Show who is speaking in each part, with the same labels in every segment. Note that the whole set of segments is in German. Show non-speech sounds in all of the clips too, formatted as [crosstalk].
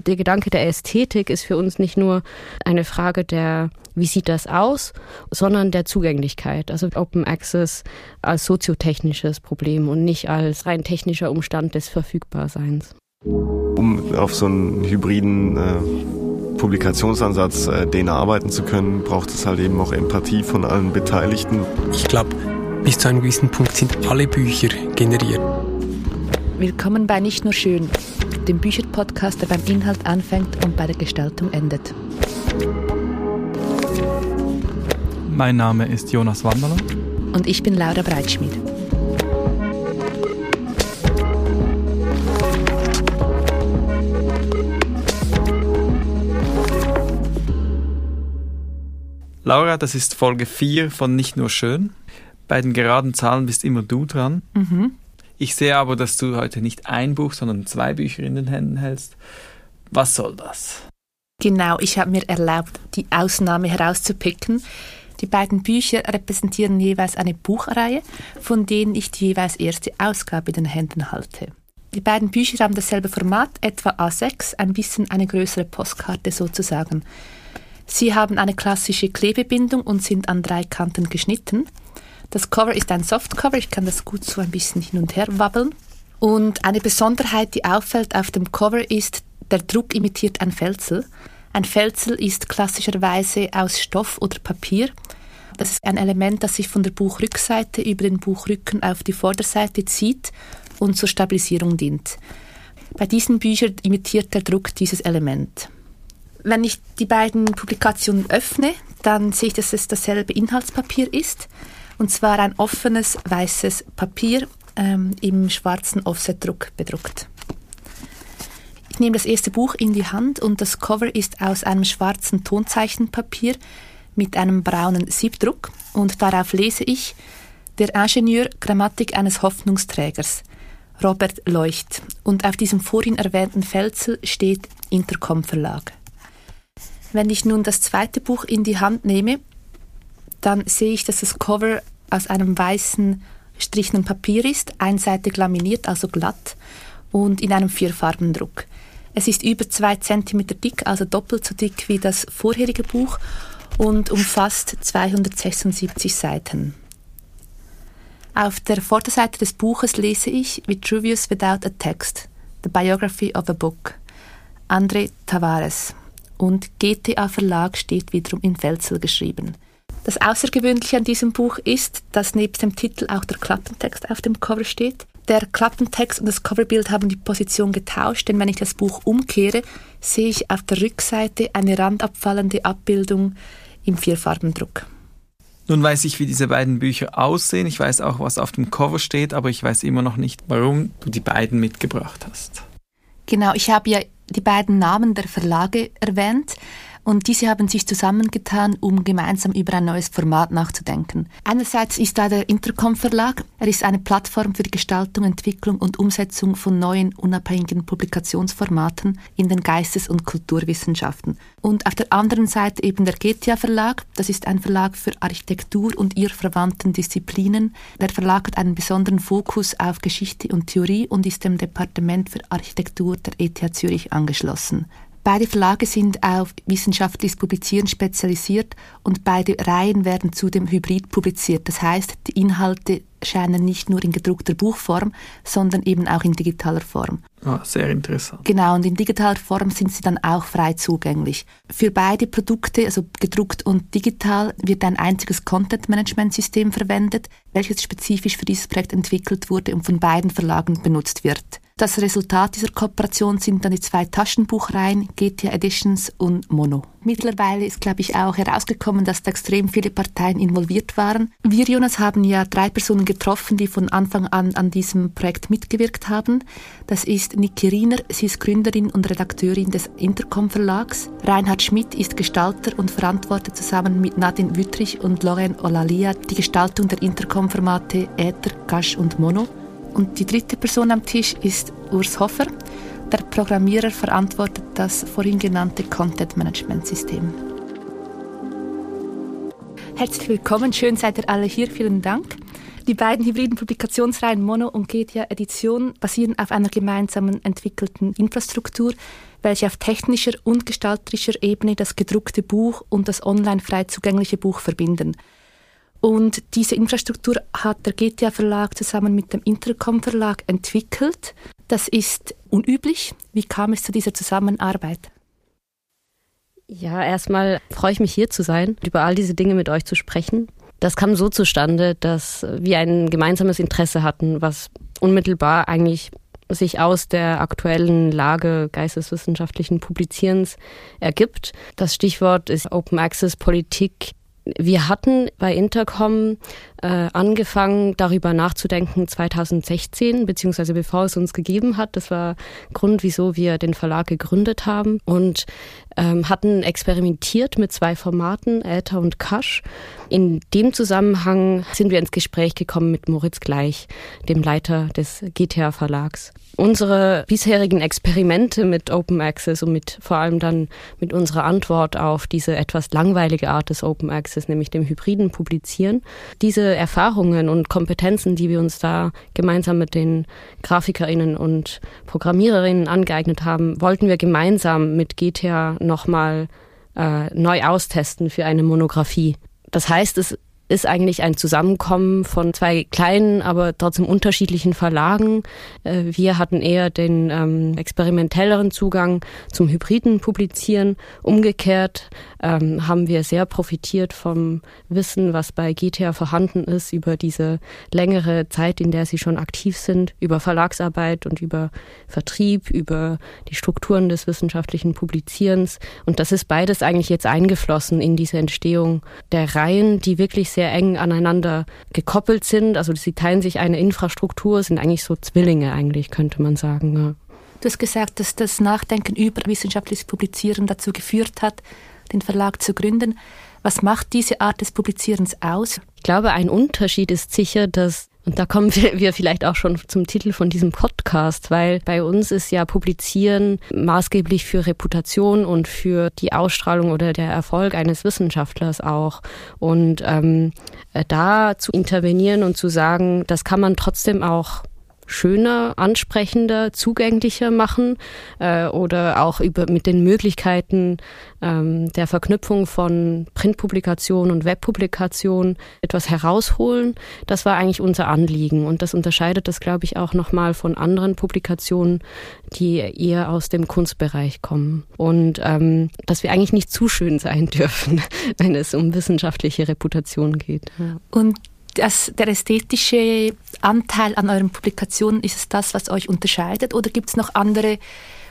Speaker 1: der Gedanke der Ästhetik ist für uns nicht nur eine Frage der, wie sieht das aus, sondern der Zugänglichkeit. Also Open Access als soziotechnisches Problem und nicht als rein technischer Umstand des Verfügbarseins.
Speaker 2: Um auf so einen hybriden äh, Publikationsansatz äh, den erarbeiten zu können, braucht es halt eben auch Empathie von allen Beteiligten.
Speaker 3: Ich glaube, bis zu einem gewissen Punkt sind alle Bücher generiert.
Speaker 4: Willkommen bei Nicht nur schön, dem Bücherpodcast, der beim Inhalt anfängt und bei der Gestaltung endet.
Speaker 5: Mein Name ist Jonas Wanderler.
Speaker 4: Und ich bin Laura Breitschmidt.
Speaker 5: Laura, das ist Folge 4 von Nicht nur schön. Bei den geraden Zahlen bist immer du dran. Mhm. Ich sehe aber, dass du heute nicht ein Buch, sondern zwei Bücher in den Händen hältst. Was soll das?
Speaker 4: Genau, ich habe mir erlaubt, die Ausnahme herauszupicken. Die beiden Bücher repräsentieren jeweils eine Buchreihe, von denen ich die jeweils erste Ausgabe in den Händen halte. Die beiden Bücher haben dasselbe Format, etwa A6, ein bisschen eine größere Postkarte sozusagen. Sie haben eine klassische Klebebindung und sind an drei Kanten geschnitten. Das Cover ist ein Softcover, ich kann das gut so ein bisschen hin und her wabbeln. Und eine Besonderheit, die auffällt auf dem Cover, ist, der Druck imitiert ein Felzel. Ein Felzel ist klassischerweise aus Stoff oder Papier. Das ist ein Element, das sich von der Buchrückseite über den Buchrücken auf die Vorderseite zieht und zur Stabilisierung dient. Bei diesen Büchern imitiert der Druck dieses Element. Wenn ich die beiden Publikationen öffne, dann sehe ich, dass es dasselbe Inhaltspapier ist. Und zwar ein offenes weißes Papier ähm, im schwarzen Offsetdruck bedruckt. Ich nehme das erste Buch in die Hand und das Cover ist aus einem schwarzen Tonzeichenpapier mit einem braunen Siebdruck und darauf lese ich Der Ingenieur Grammatik eines Hoffnungsträgers, Robert Leucht. Und auf diesem vorhin erwähnten Felzel steht Intercom Verlag. Wenn ich nun das zweite Buch in die Hand nehme, dann sehe ich, dass das Cover aus einem weißen strichenden Papier ist, einseitig laminiert, also glatt, und in einem Vierfarbendruck. Es ist über zwei Zentimeter dick, also doppelt so dick wie das vorherige Buch und umfasst 276 Seiten. Auf der Vorderseite des Buches lese ich Vitruvius Without a Text, The Biography of a Book, André Tavares. Und GTA Verlag steht wiederum in Felzel geschrieben. Das Außergewöhnliche an diesem Buch ist, dass nebst dem Titel auch der Klappentext auf dem Cover steht. Der Klappentext und das Coverbild haben die Position getauscht, denn wenn ich das Buch umkehre, sehe ich auf der Rückseite eine randabfallende Abbildung im Vierfarbendruck.
Speaker 5: Nun weiß ich, wie diese beiden Bücher aussehen. Ich weiß auch, was auf dem Cover steht, aber ich weiß immer noch nicht, warum du die beiden mitgebracht hast.
Speaker 4: Genau, ich habe ja die beiden Namen der Verlage erwähnt. Und diese haben sich zusammengetan, um gemeinsam über ein neues Format nachzudenken. Einerseits ist da der Intercom Verlag. Er ist eine Plattform für die Gestaltung, Entwicklung und Umsetzung von neuen unabhängigen Publikationsformaten in den Geistes- und Kulturwissenschaften. Und auf der anderen Seite eben der GTA Verlag. Das ist ein Verlag für Architektur und ihr verwandten Disziplinen. Der Verlag hat einen besonderen Fokus auf Geschichte und Theorie und ist dem Departement für Architektur der ETH Zürich angeschlossen. Beide Verlage sind auf wissenschaftliches Publizieren spezialisiert und beide Reihen werden zudem hybrid publiziert. Das heißt, die Inhalte scheinen nicht nur in gedruckter Buchform, sondern eben auch in digitaler Form.
Speaker 5: Ah, sehr interessant.
Speaker 4: Genau, und in digitaler Form sind sie dann auch frei zugänglich. Für beide Produkte, also gedruckt und digital, wird ein einziges Content-Management-System verwendet, welches spezifisch für dieses Projekt entwickelt wurde und von beiden Verlagen benutzt wird. Das Resultat dieser Kooperation sind dann die zwei Taschenbuchreihen GTA Editions und Mono. Mittlerweile ist, glaube ich, auch herausgekommen, dass da extrem viele Parteien involviert waren. Wir, Jonas, haben ja drei Personen getroffen, die von Anfang an an diesem Projekt mitgewirkt haben. Das ist Niki Riener, sie ist Gründerin und Redakteurin des Intercom Verlags. Reinhard Schmidt ist Gestalter und verantwortet zusammen mit Nadine Wüttrich und Lauren Olalia die Gestaltung der Intercom-Formate Äther, Gasch und Mono. Und die dritte Person am Tisch ist Urs Hofer. Der Programmierer verantwortet das vorhin genannte Content Management System. Herzlich willkommen, schön seid ihr alle hier, vielen Dank. Die beiden hybriden Publikationsreihen Mono und Getia Edition basieren auf einer gemeinsamen entwickelten Infrastruktur, welche auf technischer und gestalterischer Ebene das gedruckte Buch und das online frei zugängliche Buch verbinden. Und diese Infrastruktur hat der GTA Verlag zusammen mit dem Intercom Verlag entwickelt. Das ist unüblich. Wie kam es zu dieser Zusammenarbeit?
Speaker 1: Ja, erstmal freue ich mich hier zu sein, über all diese Dinge mit euch zu sprechen. Das kam so zustande, dass wir ein gemeinsames Interesse hatten, was unmittelbar eigentlich sich aus der aktuellen Lage geisteswissenschaftlichen Publizierens ergibt. Das Stichwort ist Open Access Politik wir hatten bei Intercom äh, angefangen, darüber nachzudenken 2016, beziehungsweise bevor es uns gegeben hat. Das war Grund, wieso wir den Verlag gegründet haben und ähm, hatten experimentiert mit zwei Formaten, Äther und Kasch. In dem Zusammenhang sind wir ins Gespräch gekommen mit Moritz Gleich, dem Leiter des GTA Verlags. Unsere bisherigen Experimente mit Open Access und mit vor allem dann mit unserer Antwort auf diese etwas langweilige Art des Open Access, nämlich dem hybriden Publizieren, diese Erfahrungen und Kompetenzen, die wir uns da gemeinsam mit den GrafikerInnen und ProgrammiererInnen angeeignet haben, wollten wir gemeinsam mit GTA nochmal äh, neu austesten für eine Monographie. Das heißt, es ist eigentlich ein Zusammenkommen von zwei kleinen, aber trotzdem unterschiedlichen Verlagen. Äh, wir hatten eher den ähm, experimentelleren Zugang zum hybriden Publizieren. Umgekehrt ähm, haben wir sehr profitiert vom Wissen, was bei GTA vorhanden ist, über diese längere Zeit, in der sie schon aktiv sind, über Verlagsarbeit und über Vertrieb, über die Strukturen des wissenschaftlichen Publizierens. Und das ist beides eigentlich jetzt eingeflossen in diese Entstehung der Reihen, die wirklich sehr eng aneinander gekoppelt sind. Also sie teilen sich eine Infrastruktur, sind eigentlich so Zwillinge eigentlich, könnte man sagen. Ja.
Speaker 4: Du hast gesagt, dass das Nachdenken über wissenschaftliches Publizieren dazu geführt hat, den Verlag zu gründen. Was macht diese Art des Publizierens aus?
Speaker 1: Ich glaube, ein Unterschied ist sicher, dass und da kommen wir vielleicht auch schon zum Titel von diesem Podcast, weil bei uns ist ja Publizieren maßgeblich für Reputation und für die Ausstrahlung oder der Erfolg eines Wissenschaftlers auch. Und ähm, da zu intervenieren und zu sagen, das kann man trotzdem auch schöner, ansprechender, zugänglicher machen äh, oder auch über mit den Möglichkeiten ähm, der Verknüpfung von Printpublikation und Webpublikation etwas herausholen. Das war eigentlich unser Anliegen und das unterscheidet das, glaube ich, auch nochmal von anderen Publikationen, die eher aus dem Kunstbereich kommen und ähm, dass wir eigentlich nicht zu schön sein [laughs] dürfen, wenn es um wissenschaftliche Reputation geht.
Speaker 4: Ja. Und das, der ästhetische Anteil an euren Publikationen, ist es das, was euch unterscheidet? Oder gibt es noch andere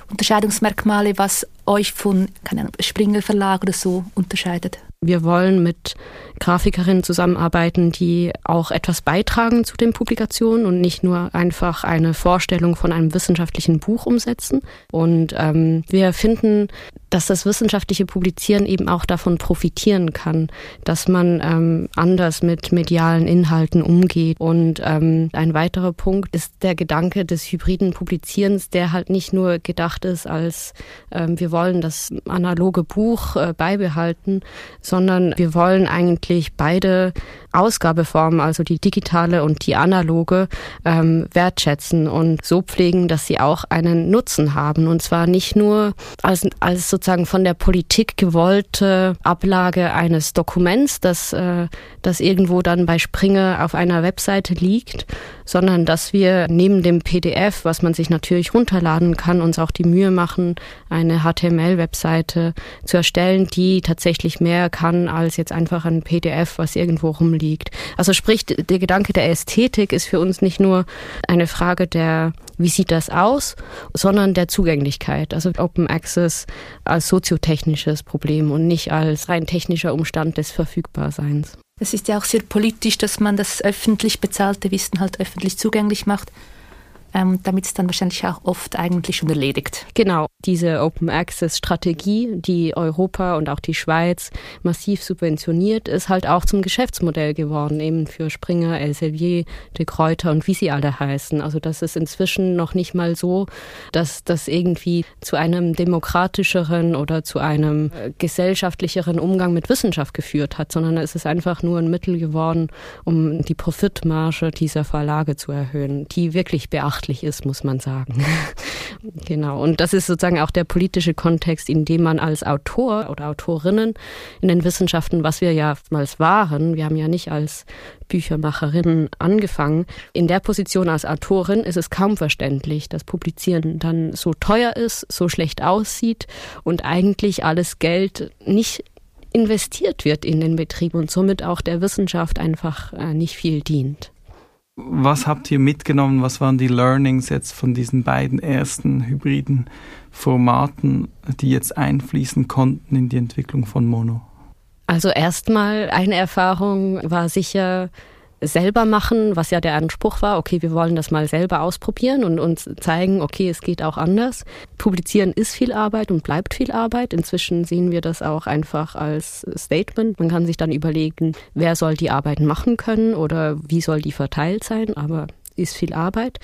Speaker 4: Unterscheidungsmerkmale, was euch von keine Springer Verlag oder so unterscheidet?
Speaker 1: Wir wollen mit Grafikerinnen zusammenarbeiten, die auch etwas beitragen zu den Publikationen und nicht nur einfach eine Vorstellung von einem wissenschaftlichen Buch umsetzen. Und ähm, wir finden, dass das wissenschaftliche Publizieren eben auch davon profitieren kann, dass man ähm, anders mit medialen Inhalten umgeht. Und ähm, ein weiterer Punkt ist der Gedanke des hybriden Publizierens, der halt nicht nur gedacht ist als ähm, wir wollen das analoge Buch äh, beibehalten, sondern wir wollen eigentlich beide Ausgabeformen, also die digitale und die analoge, ähm, wertschätzen und so pflegen, dass sie auch einen Nutzen haben. Und zwar nicht nur als, als sozusagen von der Politik gewollte Ablage eines Dokuments, das, äh, das irgendwo dann bei Springer auf einer Webseite liegt, sondern dass wir neben dem PDF, was man sich natürlich runterladen kann, uns auch die Mühe machen, eine HTML-Webseite zu erstellen, die tatsächlich mehr kann als jetzt einfach ein PDF, was irgendwo rumliegt. Also sprich, der Gedanke der Ästhetik ist für uns nicht nur eine Frage der, wie sieht das aus, sondern der Zugänglichkeit. Also Open Access als soziotechnisches Problem und nicht als rein technischer Umstand des Verfügbarseins.
Speaker 4: Es ist ja auch sehr politisch, dass man das öffentlich bezahlte Wissen halt öffentlich zugänglich macht. Ähm, damit ist dann wahrscheinlich auch oft eigentlich schon erledigt.
Speaker 1: Genau, diese Open Access Strategie, die Europa und auch die Schweiz massiv subventioniert, ist halt auch zum Geschäftsmodell geworden, eben für Springer, Elsevier, de Kräuter und wie sie alle heißen. Also das ist inzwischen noch nicht mal so, dass das irgendwie zu einem demokratischeren oder zu einem äh, gesellschaftlicheren Umgang mit Wissenschaft geführt hat, sondern es ist einfach nur ein Mittel geworden, um die Profitmarge dieser Verlage zu erhöhen, die wirklich beachtlich ist, muss man sagen. [laughs] genau. Und das ist sozusagen auch der politische Kontext, in dem man als Autor oder Autorinnen in den Wissenschaften, was wir ja mal waren, wir haben ja nicht als Büchermacherinnen angefangen. In der Position als Autorin ist es kaum verständlich, dass Publizieren dann so teuer ist, so schlecht aussieht und eigentlich alles Geld nicht investiert wird in den Betrieb und somit auch der Wissenschaft einfach äh, nicht viel dient.
Speaker 5: Was habt ihr mitgenommen? Was waren die Learnings jetzt von diesen beiden ersten hybriden Formaten, die jetzt einfließen konnten in die Entwicklung von Mono?
Speaker 1: Also erstmal eine Erfahrung war sicher, selber machen, was ja der Anspruch war, okay, wir wollen das mal selber ausprobieren und uns zeigen, okay, es geht auch anders. Publizieren ist viel Arbeit und bleibt viel Arbeit. Inzwischen sehen wir das auch einfach als Statement. Man kann sich dann überlegen, wer soll die Arbeit machen können oder wie soll die verteilt sein, aber ist viel Arbeit.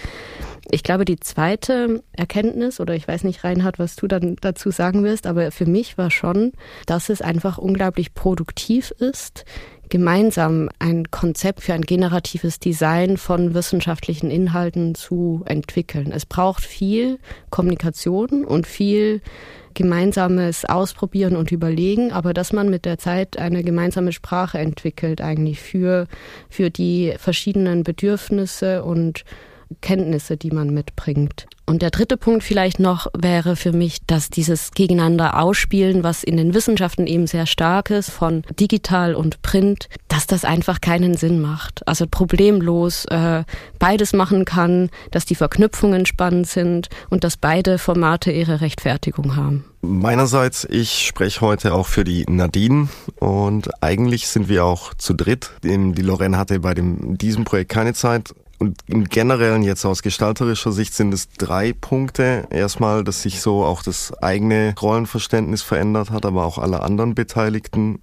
Speaker 1: Ich glaube, die zweite Erkenntnis, oder ich weiß nicht, Reinhard, was du dann dazu sagen wirst, aber für mich war schon, dass es einfach unglaublich produktiv ist, gemeinsam ein Konzept für ein generatives Design von wissenschaftlichen Inhalten zu entwickeln. Es braucht viel Kommunikation und viel gemeinsames Ausprobieren und Überlegen, aber dass man mit der Zeit eine gemeinsame Sprache entwickelt, eigentlich für, für die verschiedenen Bedürfnisse und Kenntnisse, die man mitbringt. Und der dritte Punkt vielleicht noch wäre für mich, dass dieses Gegeneinander ausspielen, was in den Wissenschaften eben sehr stark ist, von digital und print, dass das einfach keinen Sinn macht. Also problemlos äh, beides machen kann, dass die Verknüpfungen spannend sind und dass beide Formate ihre Rechtfertigung haben.
Speaker 2: Meinerseits, ich spreche heute auch für die Nadine und eigentlich sind wir auch zu dritt. Die Lorraine hatte bei dem, diesem Projekt keine Zeit, und im Generellen jetzt aus gestalterischer Sicht sind es drei Punkte. Erstmal, dass sich so auch das eigene Rollenverständnis verändert hat, aber auch alle anderen Beteiligten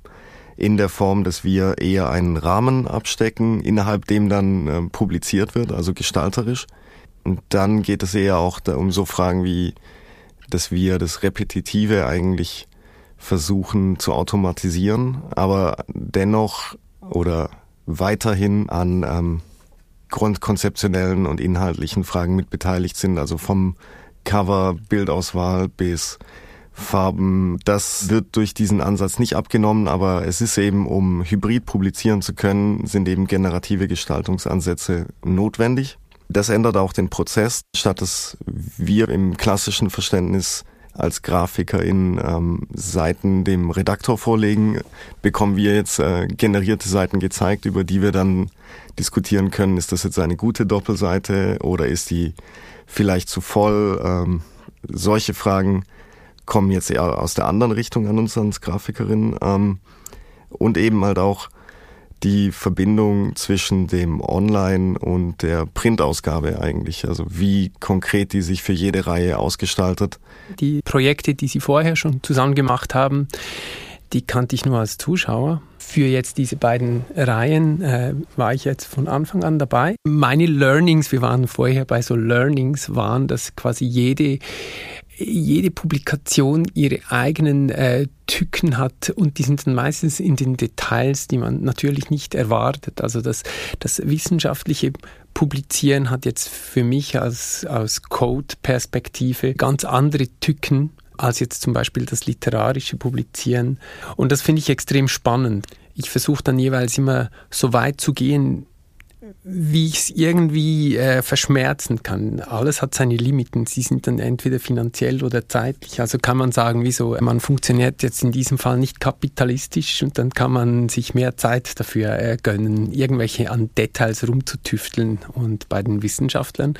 Speaker 2: in der Form, dass wir eher einen Rahmen abstecken, innerhalb dem dann äh, publiziert wird, also gestalterisch. Und dann geht es eher auch um so Fragen wie, dass wir das Repetitive eigentlich versuchen zu automatisieren, aber dennoch oder weiterhin an ähm, grundkonzeptionellen und inhaltlichen Fragen mit beteiligt sind, also vom Cover, Bildauswahl bis Farben. Das wird durch diesen Ansatz nicht abgenommen, aber es ist eben, um hybrid publizieren zu können, sind eben generative Gestaltungsansätze notwendig. Das ändert auch den Prozess, statt dass wir im klassischen Verständnis als Grafikerin ähm, Seiten dem Redaktor vorlegen, bekommen wir jetzt äh, generierte Seiten gezeigt, über die wir dann diskutieren können, ist das jetzt eine gute Doppelseite oder ist die vielleicht zu voll? Ähm, solche Fragen kommen jetzt eher aus der anderen Richtung an uns als Grafikerin. Ähm, und eben halt auch die Verbindung zwischen dem Online und der Printausgabe eigentlich? Also wie konkret die sich für jede Reihe ausgestaltet?
Speaker 3: Die Projekte, die Sie vorher schon zusammen gemacht haben, die kannte ich nur als Zuschauer. Für jetzt diese beiden Reihen äh, war ich jetzt von Anfang an dabei. Meine Learnings, wir waren vorher bei so Learnings, waren, dass quasi jede jede Publikation ihre eigenen äh, Tücken hat und die sind dann meistens in den Details, die man natürlich nicht erwartet. Also das, das wissenschaftliche Publizieren hat jetzt für mich als, aus Code-Perspektive ganz andere Tücken als jetzt zum Beispiel das literarische Publizieren. Und das finde ich extrem spannend. Ich versuche dann jeweils immer so weit zu gehen, wie ich es irgendwie äh, verschmerzen kann. Alles hat seine Limiten. Sie sind dann entweder finanziell oder zeitlich. Also kann man sagen, wieso man funktioniert jetzt in diesem Fall nicht kapitalistisch und dann kann man sich mehr Zeit dafür äh, gönnen, irgendwelche an Details rumzutüfteln. Und bei den Wissenschaftlern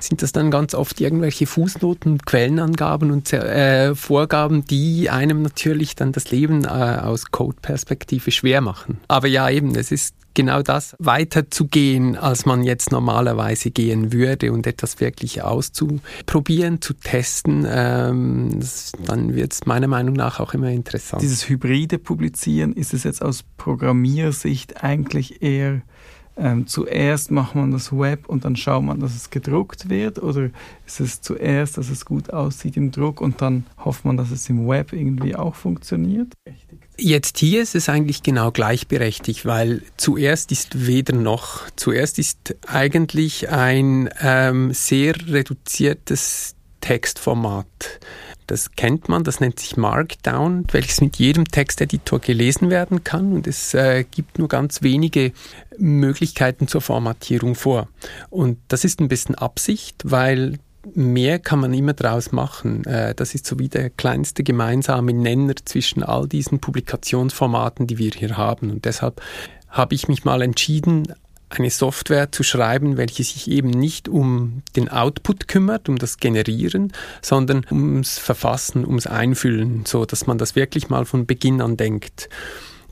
Speaker 3: sind das dann ganz oft irgendwelche Fußnoten, Quellenangaben und äh, Vorgaben, die einem natürlich dann das Leben äh, aus Code-Perspektive schwer machen. Aber ja, eben, es ist genau das weiterzugehen, als man jetzt normalerweise gehen würde und etwas wirklich auszuprobieren, zu testen, ähm, das, dann wird es meiner Meinung nach auch immer interessant.
Speaker 5: Dieses hybride Publizieren, ist es jetzt aus Programmiersicht eigentlich eher ähm, zuerst macht man das Web und dann schaut man, dass es gedruckt wird? Oder ist es zuerst, dass es gut aussieht im Druck und dann hofft man, dass es im Web irgendwie auch funktioniert?
Speaker 3: Jetzt hier ist es eigentlich genau gleichberechtigt, weil zuerst ist weder noch. Zuerst ist eigentlich ein ähm, sehr reduziertes Textformat das kennt man, das nennt sich Markdown, welches mit jedem Texteditor gelesen werden kann und es äh, gibt nur ganz wenige Möglichkeiten zur Formatierung vor. Und das ist ein bisschen Absicht, weil mehr kann man immer draus machen. Äh, das ist so wie der kleinste gemeinsame Nenner zwischen all diesen Publikationsformaten, die wir hier haben. Und deshalb habe ich mich mal entschieden, eine Software zu schreiben, welche sich eben nicht um den Output kümmert, um das Generieren, sondern ums Verfassen, ums Einfüllen, so dass man das wirklich mal von Beginn an denkt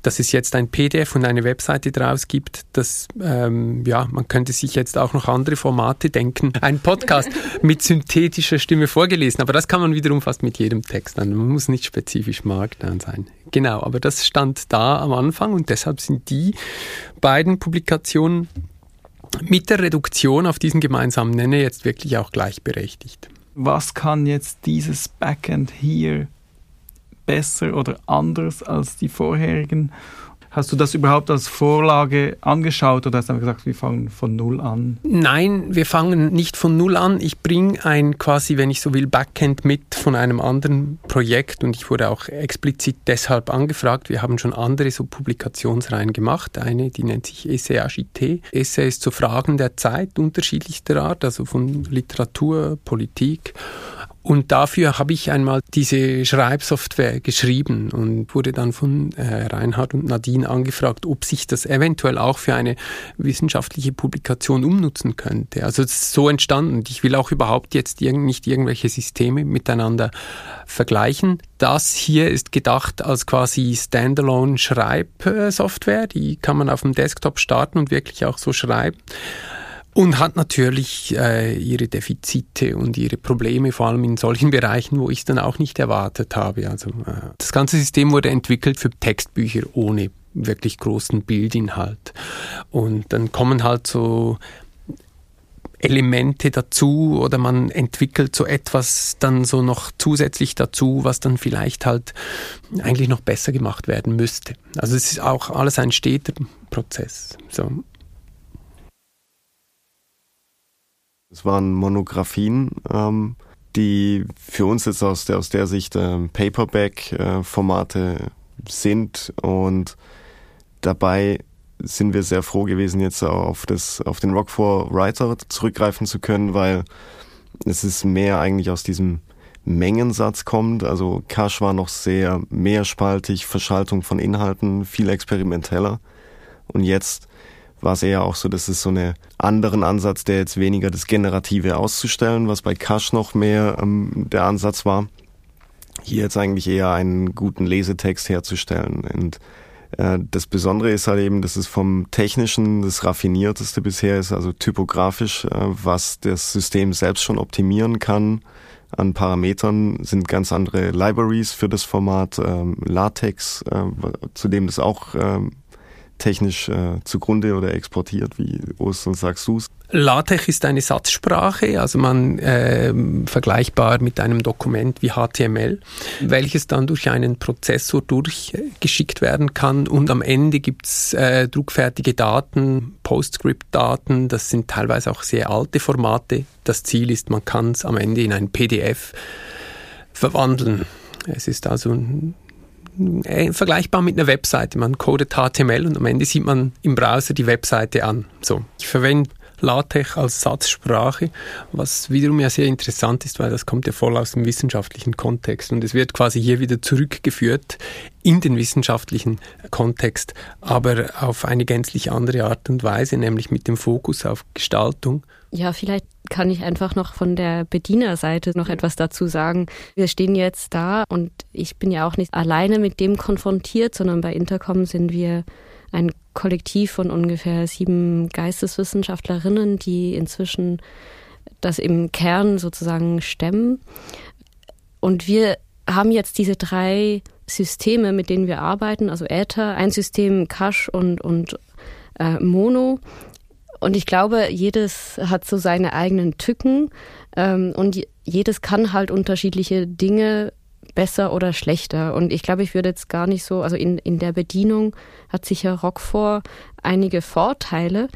Speaker 3: dass es jetzt ein PDF und eine Webseite draus gibt, dass ähm, ja, man könnte sich jetzt auch noch andere Formate denken. Ein Podcast [laughs] mit synthetischer Stimme vorgelesen, aber das kann man wiederum fast mit jedem Text an. Man muss nicht spezifisch Markdown sein. Genau, aber das stand da am Anfang und deshalb sind die beiden Publikationen mit der Reduktion auf diesen gemeinsamen Nenner jetzt wirklich auch gleichberechtigt.
Speaker 5: Was kann jetzt dieses Backend hier besser oder anders als die vorherigen? Hast du das überhaupt als Vorlage angeschaut oder hast du einfach gesagt, wir fangen von Null an?
Speaker 3: Nein, wir fangen nicht von Null an. Ich bringe ein quasi, wenn ich so will, Backend mit von einem anderen Projekt und ich wurde auch explizit deshalb angefragt. Wir haben schon andere so Publikationsreihen gemacht. Eine, die nennt sich Essay Agité. Essay ist zu Fragen der Zeit unterschiedlichster Art, also von Literatur, Politik und dafür habe ich einmal diese Schreibsoftware geschrieben und wurde dann von äh, Reinhard und Nadine angefragt, ob sich das eventuell auch für eine wissenschaftliche Publikation umnutzen könnte. Also es ist so entstanden. Ich will auch überhaupt jetzt irg nicht irgendwelche Systeme miteinander vergleichen. Das hier ist gedacht als quasi Standalone Schreibsoftware. Die kann man auf dem Desktop starten und wirklich auch so schreiben. Und hat natürlich äh, ihre Defizite und ihre Probleme, vor allem in solchen [laughs] Bereichen, wo ich es dann auch nicht erwartet habe. Also äh, das ganze System wurde entwickelt für Textbücher ohne wirklich großen Bildinhalt. Und dann kommen halt so Elemente dazu oder man entwickelt so etwas dann so noch zusätzlich dazu, was dann vielleicht halt eigentlich noch besser gemacht werden müsste. Also es ist auch alles ein steter Prozess. So.
Speaker 2: Es waren Monographien, ähm, die für uns jetzt aus der, aus der Sicht äh, Paperback-Formate sind und dabei sind wir sehr froh gewesen, jetzt auf, das, auf den Rock for Writer zurückgreifen zu können, weil es ist mehr eigentlich aus diesem Mengensatz kommt. Also Cash war noch sehr mehrspaltig, Verschaltung von Inhalten, viel experimenteller. Und jetzt war es eher auch so, dass es so einen anderen Ansatz, der jetzt weniger das Generative auszustellen, was bei Kasch noch mehr ähm, der Ansatz war, hier jetzt eigentlich eher einen guten Lesetext herzustellen. Und äh, das Besondere ist halt eben, dass es vom Technischen das Raffinierteste bisher ist, also typografisch, äh, was das System selbst schon optimieren kann an Parametern sind ganz andere Libraries für das Format, ähm, LaTeX, äh, zu dem das auch ähm, technisch äh, zugrunde oder exportiert, wie Ost und sagst du's?
Speaker 3: LaTeX ist eine Satzsprache, also man äh, vergleichbar mit einem Dokument wie HTML, welches dann durch einen Prozessor durchgeschickt werden kann und am Ende gibt's äh, druckfertige Daten, PostScript-Daten, das sind teilweise auch sehr alte Formate. Das Ziel ist, man kann es am Ende in ein PDF verwandeln. Es ist also ein äh, vergleichbar mit einer Webseite. Man codet HTML und am Ende sieht man im Browser die Webseite an. So, ich verwende LaTeX als Satzsprache, was wiederum ja sehr interessant ist, weil das kommt ja voll aus dem wissenschaftlichen Kontext und es wird quasi hier wieder zurückgeführt in den wissenschaftlichen Kontext, aber auf eine gänzlich andere Art und Weise, nämlich mit dem Fokus auf Gestaltung.
Speaker 1: Ja, vielleicht kann ich einfach noch von der Bedienerseite noch etwas dazu sagen. Wir stehen jetzt da und ich bin ja auch nicht alleine mit dem konfrontiert, sondern bei Intercom sind wir ein Kollektiv von ungefähr sieben Geisteswissenschaftlerinnen, die inzwischen das im Kern sozusagen stemmen. Und wir haben jetzt diese drei Systeme, mit denen wir arbeiten, also Äther, ein System Cache und, und äh, Mono. Und ich glaube, jedes hat so seine eigenen Tücken ähm, und jedes kann halt unterschiedliche Dinge besser oder schlechter. Und ich glaube, ich würde jetzt gar nicht so, also in, in der Bedienung hat sicher Rockfor einige Vorteile.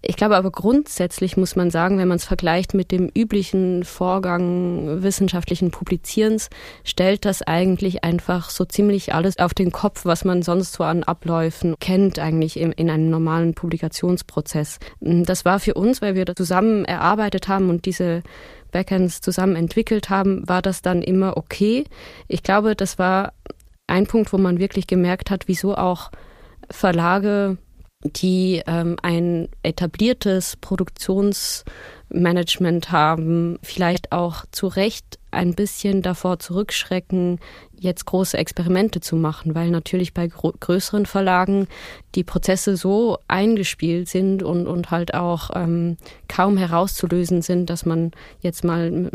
Speaker 1: Ich glaube aber grundsätzlich muss man sagen, wenn man es vergleicht mit dem üblichen Vorgang wissenschaftlichen Publizierens, stellt das eigentlich einfach so ziemlich alles auf den Kopf, was man sonst so an Abläufen kennt, eigentlich in, in einem normalen Publikationsprozess. Das war für uns, weil wir das zusammen erarbeitet haben und diese Backends zusammen entwickelt haben, war das dann immer okay. Ich glaube, das war ein Punkt, wo man wirklich gemerkt hat, wieso auch Verlage die ähm, ein etabliertes Produktionsmanagement haben, vielleicht auch zu Recht ein bisschen davor zurückschrecken, jetzt große Experimente zu machen, weil natürlich bei größeren Verlagen die Prozesse so eingespielt sind und, und halt auch ähm, kaum herauszulösen sind, dass man jetzt mal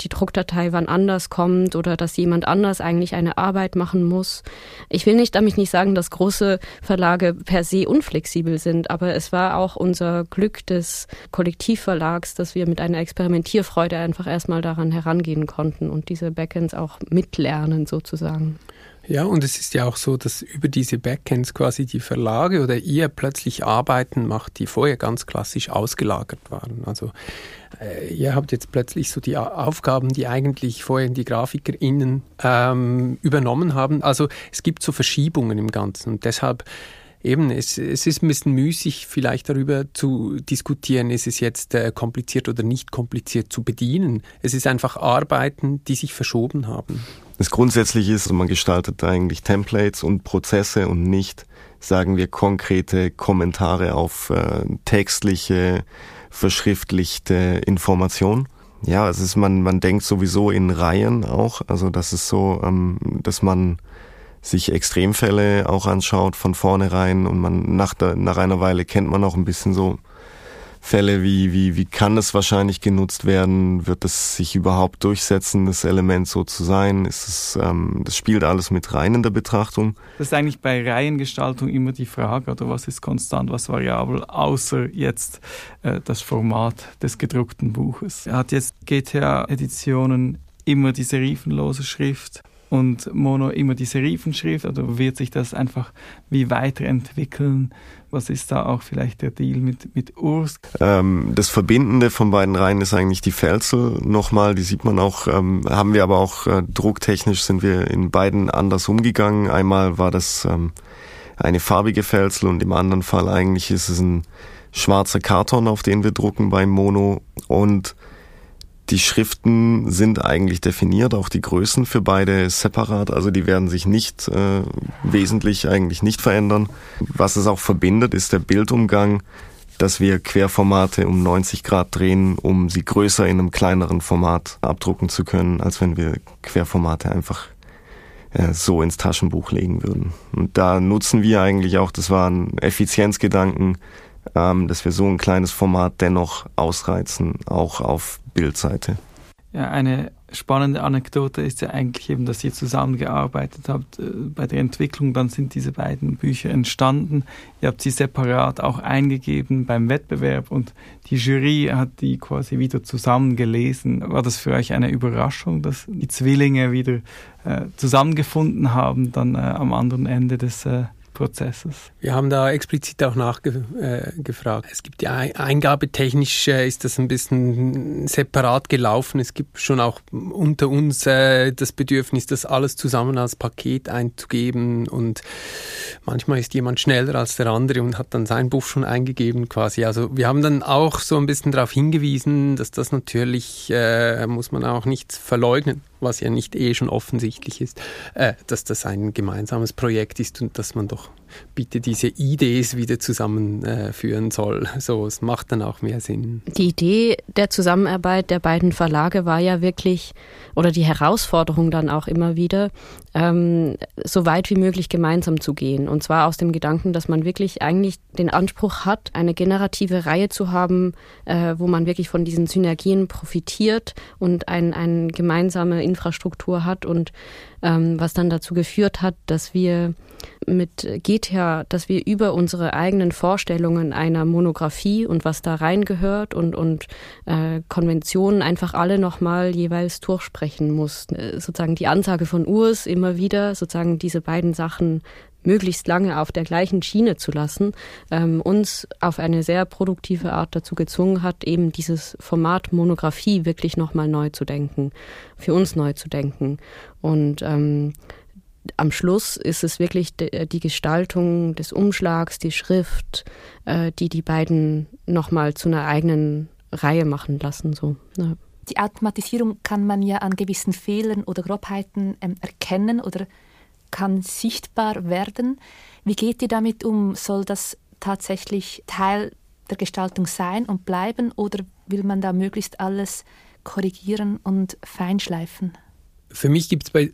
Speaker 1: die Druckdatei wann anders kommt oder dass jemand anders eigentlich eine Arbeit machen muss. Ich will nicht damit nicht sagen, dass große Verlage per se unflexibel sind, aber es war auch unser Glück des Kollektivverlags, dass wir mit einer Experimentierfreude einfach erstmal daran herangehen konnten und diese Backends auch mitlernen sozusagen.
Speaker 3: Ja, und es ist ja auch so, dass über diese Backends quasi die Verlage oder ihr plötzlich Arbeiten macht, die vorher ganz klassisch ausgelagert waren. Also äh, ihr habt jetzt plötzlich so die Aufgaben, die eigentlich vorher die GrafikerInnen ähm, übernommen haben. Also es gibt so Verschiebungen im Ganzen und deshalb eben, es, es ist ein bisschen müßig, vielleicht darüber zu diskutieren, ist es jetzt äh, kompliziert oder nicht kompliziert zu bedienen. Es ist einfach Arbeiten, die sich verschoben haben.
Speaker 2: Das Grundsätzliche ist, man gestaltet eigentlich Templates und Prozesse und nicht, sagen wir, konkrete Kommentare auf äh, textliche, verschriftlichte Informationen. Ja, es ist, man, man denkt sowieso in Reihen auch. Also das ist so, ähm, dass man sich Extremfälle auch anschaut von vornherein und man nach, der, nach einer Weile kennt man auch ein bisschen so Fälle wie, wie, wie kann es wahrscheinlich genutzt werden? Wird es sich überhaupt durchsetzen, das Element so zu sein? Ist es, ähm, das spielt alles mit rein in der Betrachtung.
Speaker 5: Das ist eigentlich bei Reihengestaltung immer die Frage, oder was ist konstant, was variabel, außer jetzt äh, das Format des gedruckten Buches. Er hat jetzt GTA-Editionen immer die serifenlose Schrift und Mono immer die Serifenschrift oder wird sich das einfach wie weiterentwickeln? Was ist da auch vielleicht der Deal mit, mit Urs?
Speaker 2: Ähm, das Verbindende von beiden Reihen ist eigentlich die Felsel nochmal, die sieht man auch, ähm, haben wir aber auch äh, drucktechnisch sind wir in beiden anders umgegangen. Einmal war das ähm, eine farbige Felsel und im anderen Fall eigentlich ist es ein schwarzer Karton, auf den wir drucken beim Mono und die Schriften sind eigentlich definiert, auch die Größen für beide separat, also die werden sich nicht äh, wesentlich eigentlich nicht verändern. Was es auch verbindet, ist der Bildumgang, dass wir Querformate um 90 Grad drehen, um sie größer in einem kleineren Format abdrucken zu können, als wenn wir Querformate einfach äh, so ins Taschenbuch legen würden. Und da nutzen wir eigentlich auch, das war ein Effizienzgedanken, ähm, dass wir so ein kleines Format dennoch ausreizen, auch auf Bildseite.
Speaker 5: Ja, eine spannende Anekdote ist ja eigentlich eben, dass ihr zusammengearbeitet habt äh, bei der Entwicklung. Dann sind diese beiden Bücher entstanden. Ihr habt sie separat auch eingegeben beim Wettbewerb und die Jury hat die quasi wieder zusammengelesen. War das für euch eine Überraschung, dass die Zwillinge wieder äh, zusammengefunden haben, dann äh, am anderen Ende des äh, Prozesses.
Speaker 3: Wir haben da explizit auch nachgefragt. Äh, es gibt die Eingabetechnisch äh, ist das ein bisschen separat gelaufen. Es gibt schon auch unter uns äh, das Bedürfnis, das alles zusammen als Paket einzugeben und manchmal ist jemand schneller als der andere und hat dann sein Buch schon eingegeben quasi. Also wir haben dann auch so ein bisschen darauf hingewiesen, dass das natürlich, äh, muss man auch nicht verleugnen, was ja nicht eh schon offensichtlich ist, äh, dass das ein gemeinsames Projekt ist und dass man doch bitte diese Ideen wieder zusammenführen soll. [laughs] So, es macht dann auch mehr Sinn.
Speaker 1: Die Idee der Zusammenarbeit der beiden Verlage war ja wirklich, oder die Herausforderung dann auch immer wieder, ähm, so weit wie möglich gemeinsam zu gehen. Und zwar aus dem Gedanken, dass man wirklich eigentlich den Anspruch hat, eine generative Reihe zu haben, äh, wo man wirklich von diesen Synergien profitiert und ein, eine gemeinsame Infrastruktur hat und ähm, was dann dazu geführt hat, dass wir mit GTA, dass wir über unsere eigenen Vorstellungen einer Monographie und was da reingehört und, und äh, Konventionen einfach alle nochmal jeweils durchsprechen mussten. Äh, sozusagen die Ansage von Urs immer wieder, sozusagen diese beiden Sachen möglichst lange auf der gleichen Schiene zu lassen, ähm, uns auf eine sehr produktive Art dazu gezwungen hat, eben dieses Format Monographie wirklich nochmal neu zu denken, für uns neu zu denken. Und ähm, am Schluss ist es wirklich die Gestaltung des Umschlags, die Schrift, äh, die die beiden nochmal zu einer eigenen Reihe machen lassen. So.
Speaker 4: Ja. Die Automatisierung kann man ja an gewissen Fehlern oder Grobheiten ähm, erkennen oder kann sichtbar werden. Wie geht ihr damit um? Soll das tatsächlich Teil der Gestaltung sein und bleiben oder will man da möglichst alles korrigieren und feinschleifen?
Speaker 3: Für mich gibt es bei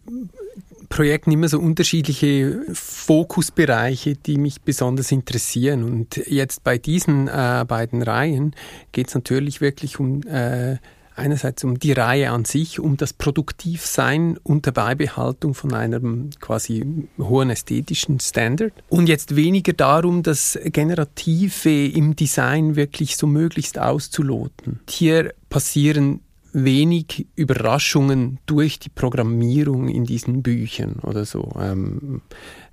Speaker 3: Projekten immer so unterschiedliche Fokusbereiche, die mich besonders interessieren. Und jetzt bei diesen äh, beiden Reihen geht es natürlich wirklich um äh, einerseits um die Reihe an sich, um das Produktivsein unter Beibehaltung von einem quasi hohen ästhetischen Standard und jetzt weniger darum, das Generative im Design wirklich so möglichst auszuloten. Hier passieren wenig Überraschungen durch die Programmierung in diesen Büchern oder so. Ähm,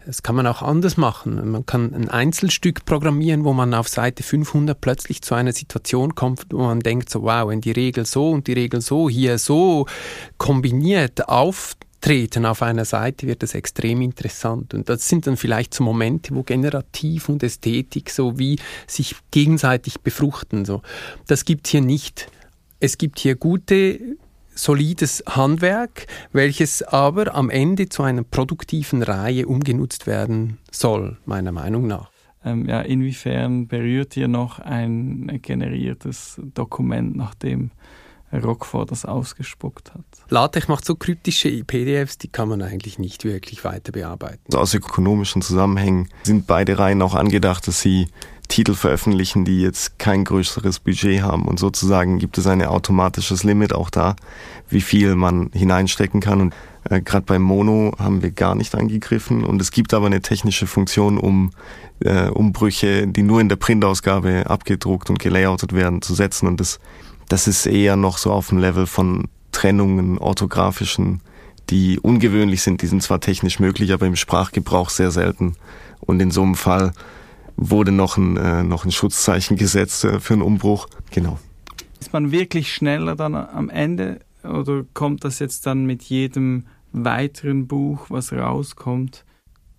Speaker 3: das kann man auch anders machen. Man kann ein Einzelstück programmieren, wo man auf Seite 500 plötzlich zu einer Situation kommt, wo man denkt, so wow, wenn die Regel so und die Regel so hier so kombiniert auftreten auf einer Seite, wird das extrem interessant. Und das sind dann vielleicht so Momente, wo Generativ und Ästhetik so wie sich gegenseitig befruchten. So. Das gibt hier nicht es gibt hier gute, solides Handwerk, welches aber am Ende zu einer produktiven Reihe umgenutzt werden soll, meiner Meinung nach.
Speaker 5: Ähm, ja, inwiefern berührt ihr noch ein generiertes Dokument, nachdem Rockford das ausgespuckt hat?
Speaker 3: LaTeX macht so kryptische PDFs, die kann man eigentlich nicht wirklich weiter bearbeiten.
Speaker 2: Also aus ökonomischen Zusammenhängen sind beide Reihen auch angedacht, dass sie Titel veröffentlichen, die jetzt kein größeres Budget haben. Und sozusagen gibt es ein automatisches Limit auch da, wie viel man hineinstecken kann. Und äh, gerade beim Mono haben wir gar nicht angegriffen. Und es gibt aber eine technische Funktion, um äh, Umbrüche, die nur in der Printausgabe abgedruckt und gelayoutet werden, zu setzen. Und das, das ist eher noch so auf dem Level von Trennungen, orthografischen, die ungewöhnlich sind. Die sind zwar technisch möglich, aber im Sprachgebrauch sehr selten. Und in so einem Fall wurde noch ein, äh, noch ein Schutzzeichen gesetzt äh, für einen Umbruch. Genau.
Speaker 5: Ist man wirklich schneller dann am Ende oder kommt das jetzt dann mit jedem weiteren Buch, was rauskommt?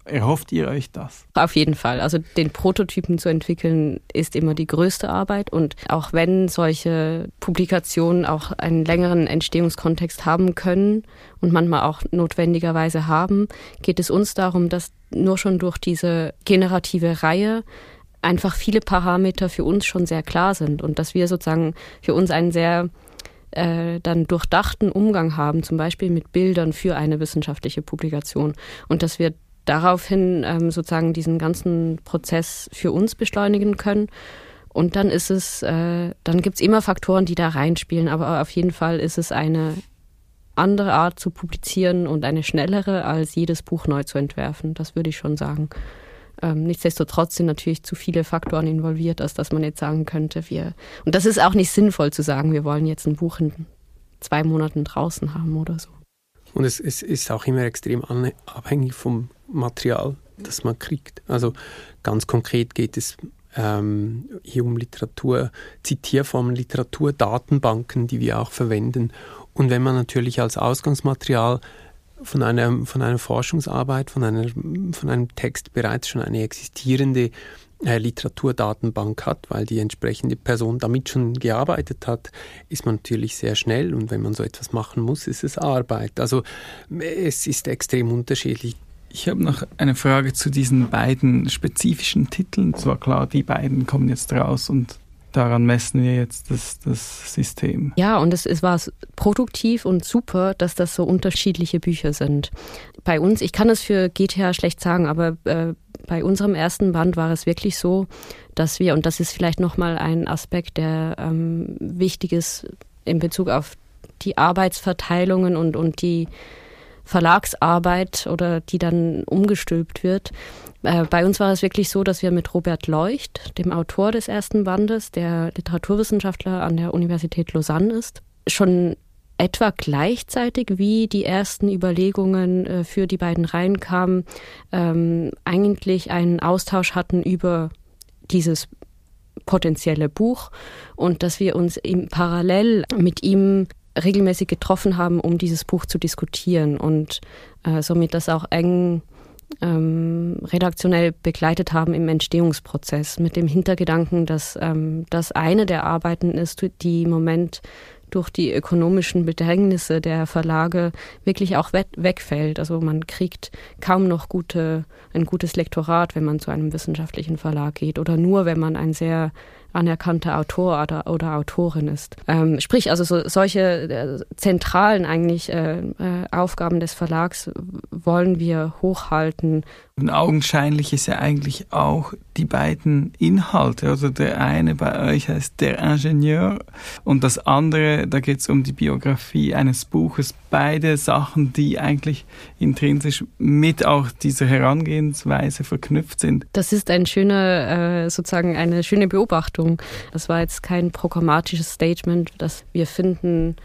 Speaker 5: Erhofft ihr euch das?
Speaker 1: Auf jeden Fall. Also den Prototypen zu entwickeln ist immer die größte Arbeit und auch wenn solche Publikationen auch einen längeren Entstehungskontext haben können und manchmal auch notwendigerweise haben, geht es uns darum, dass nur schon durch diese generative Reihe einfach viele Parameter für uns schon sehr klar sind und dass wir sozusagen für uns einen sehr äh, dann durchdachten Umgang haben, zum Beispiel mit Bildern für eine wissenschaftliche Publikation und dass wir daraufhin ähm, sozusagen diesen ganzen Prozess für uns beschleunigen können. Und dann ist es, äh, dann gibt's immer Faktoren, die da reinspielen, aber auf jeden Fall ist es eine andere Art zu publizieren und eine schnellere, als jedes Buch neu zu entwerfen. Das würde ich schon sagen. Ähm, nichtsdestotrotz sind natürlich zu viele Faktoren involviert, als dass man jetzt sagen könnte, wir. Und das ist auch nicht sinnvoll zu sagen, wir wollen jetzt ein Buch in zwei Monaten draußen haben oder so.
Speaker 3: Und es, es ist auch immer extrem abhängig vom Material, das man kriegt. Also ganz konkret geht es ähm, hier um Literatur, Zitierformen, Literaturdatenbanken, die wir auch verwenden. Und wenn man natürlich als Ausgangsmaterial von einer, von einer Forschungsarbeit, von, einer, von einem Text bereits schon eine existierende äh, Literaturdatenbank hat, weil die entsprechende Person damit schon gearbeitet hat, ist man natürlich sehr schnell und wenn man so etwas machen muss, ist es Arbeit. Also es ist extrem unterschiedlich.
Speaker 5: Ich habe noch eine Frage zu diesen beiden spezifischen Titeln. Es war klar, die beiden kommen jetzt raus und daran messen wir jetzt das, das System.
Speaker 1: Ja, und es, es war produktiv und super, dass das so unterschiedliche Bücher sind. Bei uns, ich kann es für GTA schlecht sagen, aber äh, bei unserem ersten Band war es wirklich so, dass wir, und das ist vielleicht nochmal ein Aspekt, der ähm, wichtig ist in Bezug auf die Arbeitsverteilungen und, und die Verlagsarbeit oder die dann umgestülpt wird. Äh, bei uns war es wirklich so, dass wir mit Robert Leucht, dem Autor des ersten Bandes, der Literaturwissenschaftler an der Universität Lausanne ist, schon etwa gleichzeitig wie die ersten Überlegungen äh, für die beiden Reihen kamen, ähm, eigentlich einen Austausch hatten über dieses potenzielle Buch und dass wir uns im parallel mit ihm regelmäßig getroffen haben, um dieses Buch zu diskutieren und äh, somit das auch eng ähm, redaktionell begleitet haben im Entstehungsprozess mit dem Hintergedanken, dass ähm, das eine der Arbeiten ist, die im Moment durch die ökonomischen Bedrängnisse der Verlage wirklich auch wegfällt. Also man kriegt kaum noch gute, ein gutes Lektorat, wenn man zu einem wissenschaftlichen Verlag geht oder nur, wenn man ein sehr anerkannter Autor oder, oder Autorin ist. Ähm, sprich, also so, solche äh, zentralen eigentlich äh, äh, Aufgaben des Verlags wollen wir hochhalten.
Speaker 5: Und augenscheinlich ist ja eigentlich auch die beiden Inhalte. Also der eine bei euch heißt Der Ingenieur und das andere, da geht es um die Biografie eines Buches. Beide Sachen, die eigentlich intrinsisch mit auch dieser Herangehensweise verknüpft sind.
Speaker 1: Das ist ein schöner, äh, sozusagen eine schöne Beobachtung. Das war jetzt kein programmatisches Statement, das wir finden,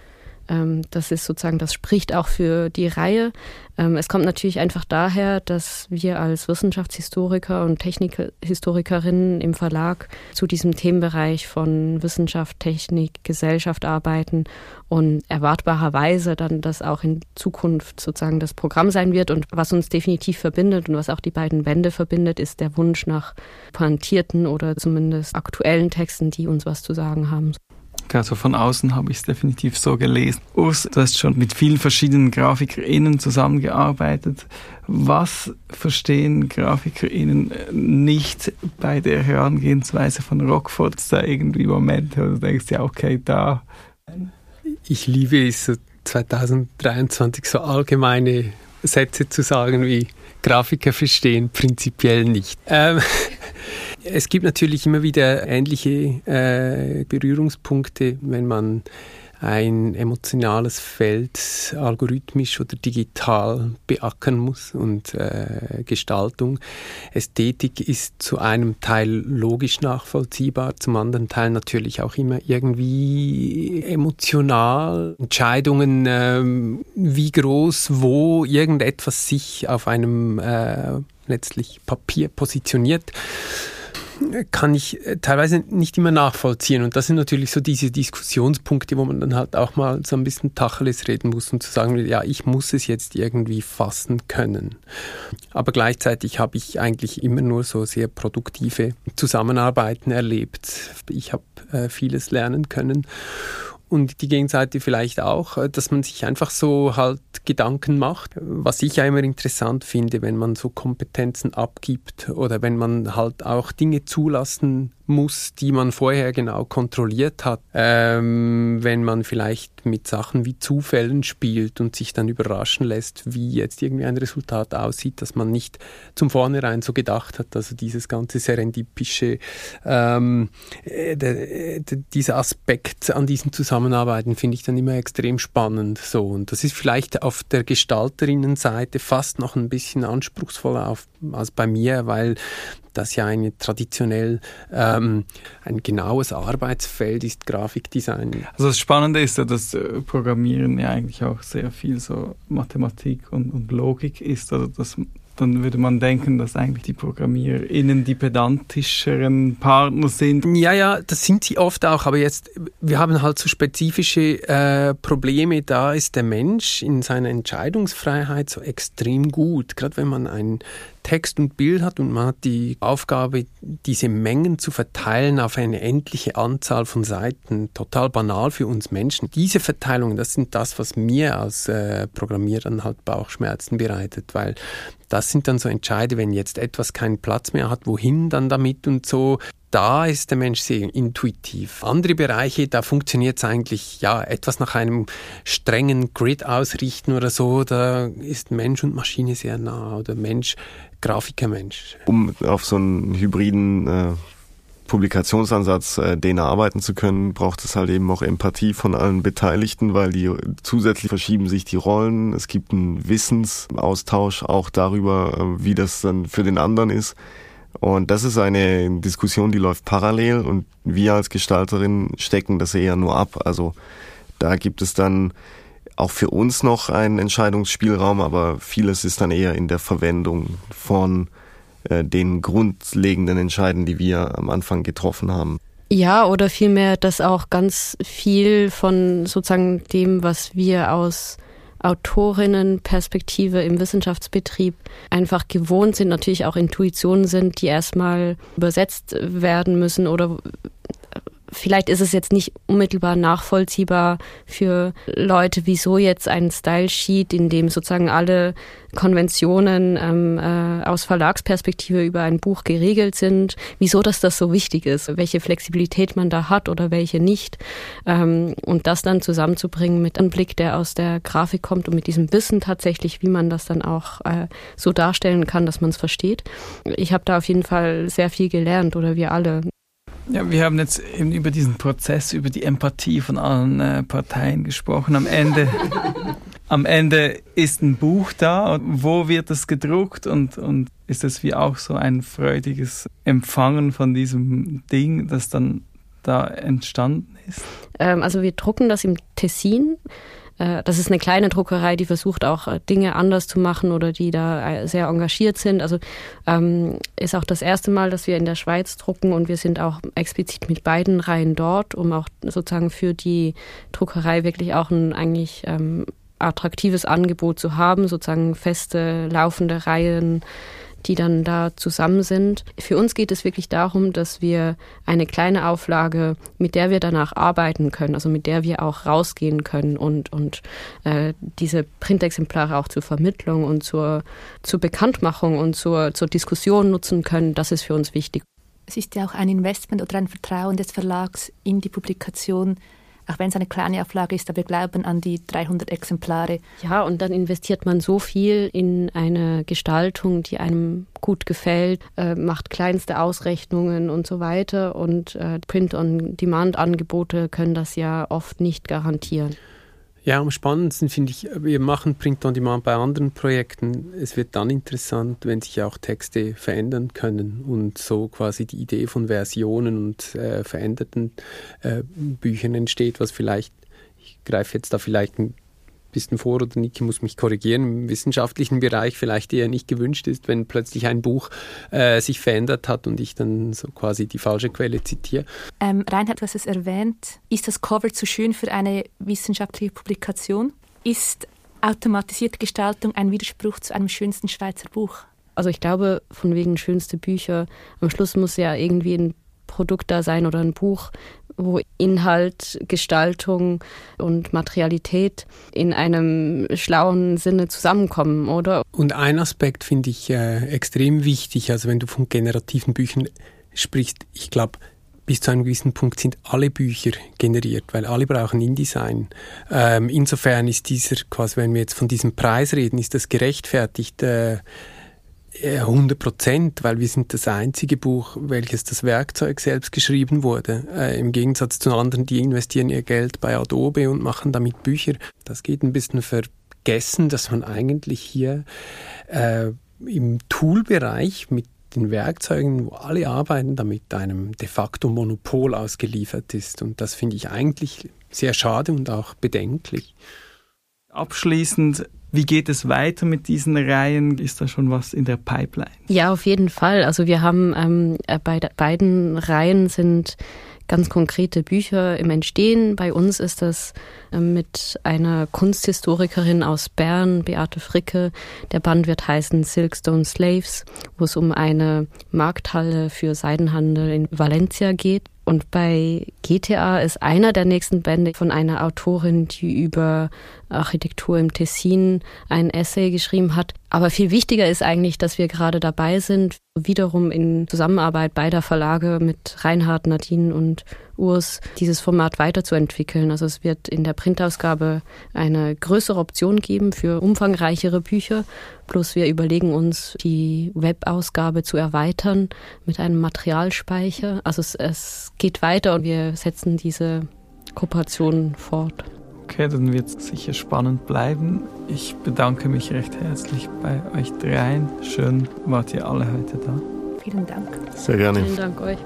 Speaker 1: das ist sozusagen, das spricht auch für die Reihe. Ähm, es kommt natürlich einfach daher, dass wir als Wissenschaftshistoriker und Technikhistorikerinnen im Verlag zu diesem Themenbereich von Wissenschaft, Technik, Gesellschaft arbeiten und erwartbarerweise dann das auch in Zukunft sozusagen das Programm sein wird. Und was uns definitiv verbindet und was auch die beiden Bände verbindet, ist der Wunsch nach pointierten oder zumindest aktuellen Texten, die uns was zu sagen haben.
Speaker 5: Also von außen habe ich es definitiv so gelesen. Urs, du hast schon mit vielen verschiedenen GrafikerInnen zusammengearbeitet. Was verstehen GrafikerInnen nicht bei der Herangehensweise von Rockford? Ist da irgendwie Momente, wo du denkst, ja, okay, da.
Speaker 3: Ich liebe es, so 2023 so allgemeine Sätze zu sagen wie Grafiker verstehen prinzipiell nicht. Ähm, es gibt natürlich immer wieder ähnliche äh, Berührungspunkte, wenn man ein emotionales Feld algorithmisch oder digital beackern muss und äh, Gestaltung. Ästhetik ist zu einem Teil logisch nachvollziehbar, zum anderen Teil natürlich auch immer irgendwie emotional. Entscheidungen, ähm, wie groß, wo irgendetwas sich auf einem äh, letztlich Papier positioniert kann ich äh, teilweise nicht immer nachvollziehen. Und das sind natürlich so diese Diskussionspunkte, wo man dann halt auch mal so ein bisschen Tacheles reden muss und zu sagen, ja, ich muss es jetzt irgendwie fassen können. Aber gleichzeitig habe ich eigentlich immer nur so sehr produktive Zusammenarbeiten erlebt. Ich habe äh, vieles lernen können und die Gegenseite vielleicht auch, äh, dass man sich einfach so halt Gedanken macht. Was ich ja immer interessant finde, wenn man so Kompetenzen abgibt oder wenn man halt auch Dinge zulassen muss, die man vorher genau kontrolliert hat. Ähm, wenn man vielleicht mit Sachen wie Zufällen spielt und sich dann überraschen lässt, wie jetzt irgendwie ein Resultat aussieht, dass man nicht zum Vornherein so gedacht hat. Also dieses ganze serendipische, ähm, äh, de, dieser Aspekt an diesen Zusammenarbeiten finde ich dann immer extrem spannend. So und das ist vielleicht auf der Gestalterinnenseite fast noch ein bisschen anspruchsvoller auf, als bei mir, weil das ja eine traditionell ähm, ein genaues Arbeitsfeld ist, Grafikdesign.
Speaker 5: Also das Spannende ist ja, dass äh, Programmieren ja eigentlich auch sehr viel so Mathematik und, und Logik ist. Also dass dann würde man denken, dass eigentlich die ProgrammierInnen die pedantischeren Partner sind.
Speaker 3: Ja, ja, das sind sie oft auch, aber jetzt, wir haben halt so spezifische äh, Probleme, da ist der Mensch in seiner Entscheidungsfreiheit so extrem gut. Gerade wenn man ein Text und Bild hat und man hat die Aufgabe, diese Mengen zu verteilen auf eine endliche Anzahl von Seiten. Total banal für uns Menschen. Diese Verteilungen, das sind das, was mir als äh, Programmierern halt Bauchschmerzen bereitet, weil das sind dann so Entscheide, wenn jetzt etwas keinen Platz mehr hat, wohin dann damit und so. Da ist der Mensch sehr intuitiv. Andere Bereiche, da funktioniert es eigentlich, ja, etwas nach einem strengen Grid ausrichten oder so, da ist Mensch und Maschine sehr nah oder Mensch, Grafiker Mensch.
Speaker 2: Um auf so einen hybriden äh, Publikationsansatz, äh, den erarbeiten zu können, braucht es halt eben auch Empathie von allen Beteiligten, weil die zusätzlich verschieben sich die Rollen. Es gibt einen Wissensaustausch auch darüber, äh, wie das dann für den anderen ist. Und das ist eine Diskussion, die läuft parallel und wir als Gestalterin stecken das eher nur ab. Also da gibt es dann auch für uns noch einen Entscheidungsspielraum, aber vieles ist dann eher in der Verwendung von äh, den grundlegenden Entscheiden, die wir am Anfang getroffen haben.
Speaker 1: Ja, oder vielmehr, dass auch ganz viel von sozusagen dem, was wir aus Autorinnenperspektive im Wissenschaftsbetrieb einfach gewohnt sind, natürlich auch Intuitionen sind, die erstmal übersetzt werden müssen oder vielleicht ist es jetzt nicht unmittelbar nachvollziehbar für Leute, wieso jetzt ein Style Sheet, in dem sozusagen alle Konventionen ähm, äh, aus Verlagsperspektive über ein Buch geregelt sind, wieso dass das so wichtig ist, welche Flexibilität man da hat oder welche nicht. Ähm, und das dann zusammenzubringen mit einem Blick, der aus der Grafik kommt und mit diesem Wissen tatsächlich, wie man das dann auch äh, so darstellen kann, dass man es versteht. Ich habe da auf jeden Fall sehr viel gelernt oder wir alle.
Speaker 5: Ja, wir haben jetzt eben über diesen Prozess, über die Empathie von allen äh, Parteien gesprochen. Am Ende, [laughs] am Ende ist ein Buch da. Und wo wird es gedruckt und, und ist es wie auch so ein freudiges Empfangen von diesem Ding, das dann da entstanden ist?
Speaker 1: Ähm, also wir drucken das im Tessin äh, das ist eine kleine Druckerei, die versucht auch äh, Dinge anders zu machen oder die da äh, sehr engagiert sind. Also ähm, ist auch das erste Mal, dass wir in der Schweiz drucken und wir sind auch explizit mit beiden Reihen dort, um auch sozusagen für die Druckerei wirklich auch ein eigentlich ähm, attraktives Angebot zu haben, sozusagen feste laufende Reihen die dann da zusammen sind. Für uns geht es wirklich darum, dass wir eine kleine Auflage, mit der wir danach arbeiten können, also mit der wir auch rausgehen können und, und äh, diese Printexemplare auch zur Vermittlung und zur, zur Bekanntmachung und zur, zur Diskussion nutzen können, das ist für uns wichtig.
Speaker 4: Es ist ja auch ein Investment oder ein Vertrauen des Verlags in die Publikation, auch wenn es eine kleine Auflage ist, aber wir glauben an die 300 Exemplare.
Speaker 1: Ja, und dann investiert man so viel in eine Gestaltung, die einem gut gefällt, äh, macht kleinste Ausrechnungen und so weiter. Und äh, Print-on-Demand-Angebote können das ja oft nicht garantieren.
Speaker 3: Ja, am spannendsten finde ich, wir machen Print on Demand bei anderen Projekten. Es wird dann interessant, wenn sich auch Texte verändern können und so quasi die Idee von Versionen und äh, veränderten äh, Büchern entsteht, was vielleicht, ich greife jetzt da vielleicht ein bisschen vor oder Niki muss mich korrigieren, im wissenschaftlichen Bereich vielleicht eher nicht gewünscht ist, wenn plötzlich ein Buch äh, sich verändert hat und ich dann so quasi die falsche Quelle zitiere.
Speaker 4: Ähm, Reinhard, du hast es erwähnt. Ist das Cover zu schön für eine wissenschaftliche Publikation? Ist automatisierte Gestaltung ein Widerspruch zu einem schönsten Schweizer Buch?
Speaker 1: Also ich glaube, von wegen schönste Bücher, am Schluss muss ja irgendwie ein Produkt da sein oder ein Buch, wo Inhalt, Gestaltung und Materialität in einem schlauen Sinne zusammenkommen, oder?
Speaker 3: Und ein Aspekt finde ich äh, extrem wichtig, also wenn du von generativen Büchern sprichst, ich glaube, bis zu einem gewissen Punkt sind alle Bücher generiert, weil alle brauchen InDesign. Ähm, insofern ist dieser, quasi wenn wir jetzt von diesem Preis reden, ist das gerechtfertigt. Äh, 100 Prozent, weil wir sind das einzige Buch, welches das Werkzeug selbst geschrieben wurde. Äh, Im Gegensatz zu anderen, die investieren ihr Geld bei Adobe und machen damit Bücher. Das geht ein bisschen vergessen, dass man eigentlich hier äh, im Toolbereich mit den Werkzeugen, wo alle arbeiten, damit einem de facto Monopol ausgeliefert ist. Und das finde ich eigentlich sehr schade und auch bedenklich.
Speaker 5: Abschließend wie geht es weiter mit diesen Reihen? Ist da schon was in der Pipeline?
Speaker 1: Ja, auf jeden Fall. Also wir haben ähm, äh, bei beiden Reihen sind ganz konkrete Bücher im Entstehen. Bei uns ist das ähm, mit einer Kunsthistorikerin aus Bern, Beate Fricke. Der Band wird heißen Silkstone Slaves, wo es um eine Markthalle für Seidenhandel in Valencia geht. Und bei GTA ist einer der nächsten Bände von einer Autorin, die über Architektur im Tessin ein Essay geschrieben hat. Aber viel wichtiger ist eigentlich, dass wir gerade dabei sind, wiederum in Zusammenarbeit beider Verlage mit Reinhard, Nadine und Urs dieses Format weiterzuentwickeln. Also es wird in der Printausgabe eine größere Option geben für umfangreichere Bücher. Plus wir überlegen uns, die Webausgabe zu erweitern mit einem Materialspeicher. Also es, es geht weiter und wir setzen diese Kooperation fort.
Speaker 5: Okay, dann wird es sicher spannend bleiben. Ich bedanke mich recht herzlich bei euch dreien. Schön wart ihr alle heute da.
Speaker 4: Vielen Dank.
Speaker 2: Sehr gerne.
Speaker 1: Vielen Dank euch.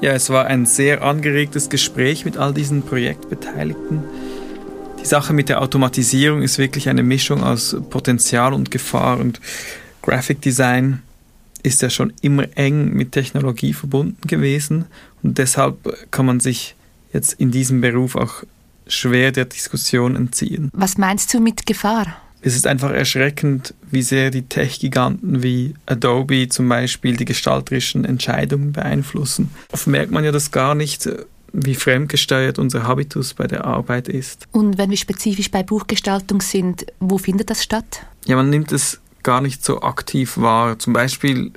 Speaker 5: Ja, es war ein sehr angeregtes Gespräch mit all diesen Projektbeteiligten. Die Sache mit der Automatisierung ist wirklich eine Mischung aus Potenzial und Gefahr und Graphic Design ist ja schon immer eng mit Technologie verbunden gewesen und deshalb kann man sich jetzt in diesem Beruf auch schwer der Diskussion entziehen.
Speaker 4: Was meinst du mit Gefahr?
Speaker 5: Es ist einfach erschreckend, wie sehr die Tech-Giganten wie Adobe zum Beispiel die gestalterischen Entscheidungen beeinflussen. Oft merkt man ja das gar nicht, wie fremdgesteuert unser Habitus bei der Arbeit ist.
Speaker 4: Und wenn wir spezifisch bei Buchgestaltung sind, wo findet das statt?
Speaker 5: Ja, man nimmt es gar nicht so aktiv wahr. Zum Beispiel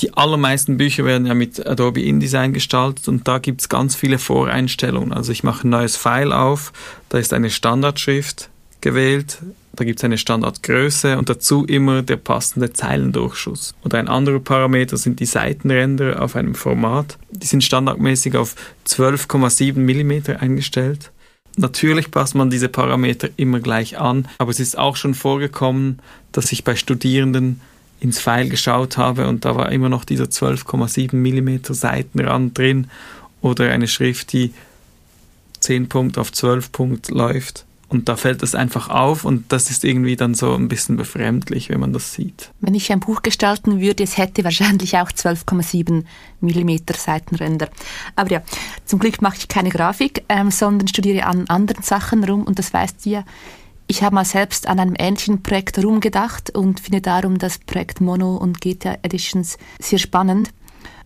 Speaker 5: die allermeisten Bücher werden ja mit Adobe InDesign gestaltet und da gibt es ganz viele Voreinstellungen. Also ich mache ein neues File auf, da ist eine Standardschrift gewählt, da gibt es eine Standardgröße und dazu immer der passende Zeilendurchschuss. Und ein anderer Parameter sind die Seitenränder auf einem Format. Die sind standardmäßig auf 12,7 mm eingestellt. Natürlich passt man diese Parameter immer gleich an, aber es ist auch schon vorgekommen, dass ich bei Studierenden ins Pfeil geschaut habe und da war immer noch dieser 12,7 mm Seitenrand drin oder eine Schrift, die 10 Punkt auf 12 Punkt läuft. Und da fällt es einfach auf und das ist irgendwie dann so ein bisschen befremdlich, wenn man das sieht.
Speaker 4: Wenn ich ein Buch gestalten würde, es hätte wahrscheinlich auch 12,7 mm Seitenränder. Aber ja, zum Glück mache ich keine Grafik, ähm, sondern studiere an anderen Sachen rum und das weißt ja. Ich habe mal selbst an einem ähnlichen Projekt rumgedacht und finde darum das Projekt Mono und GTA Editions sehr spannend.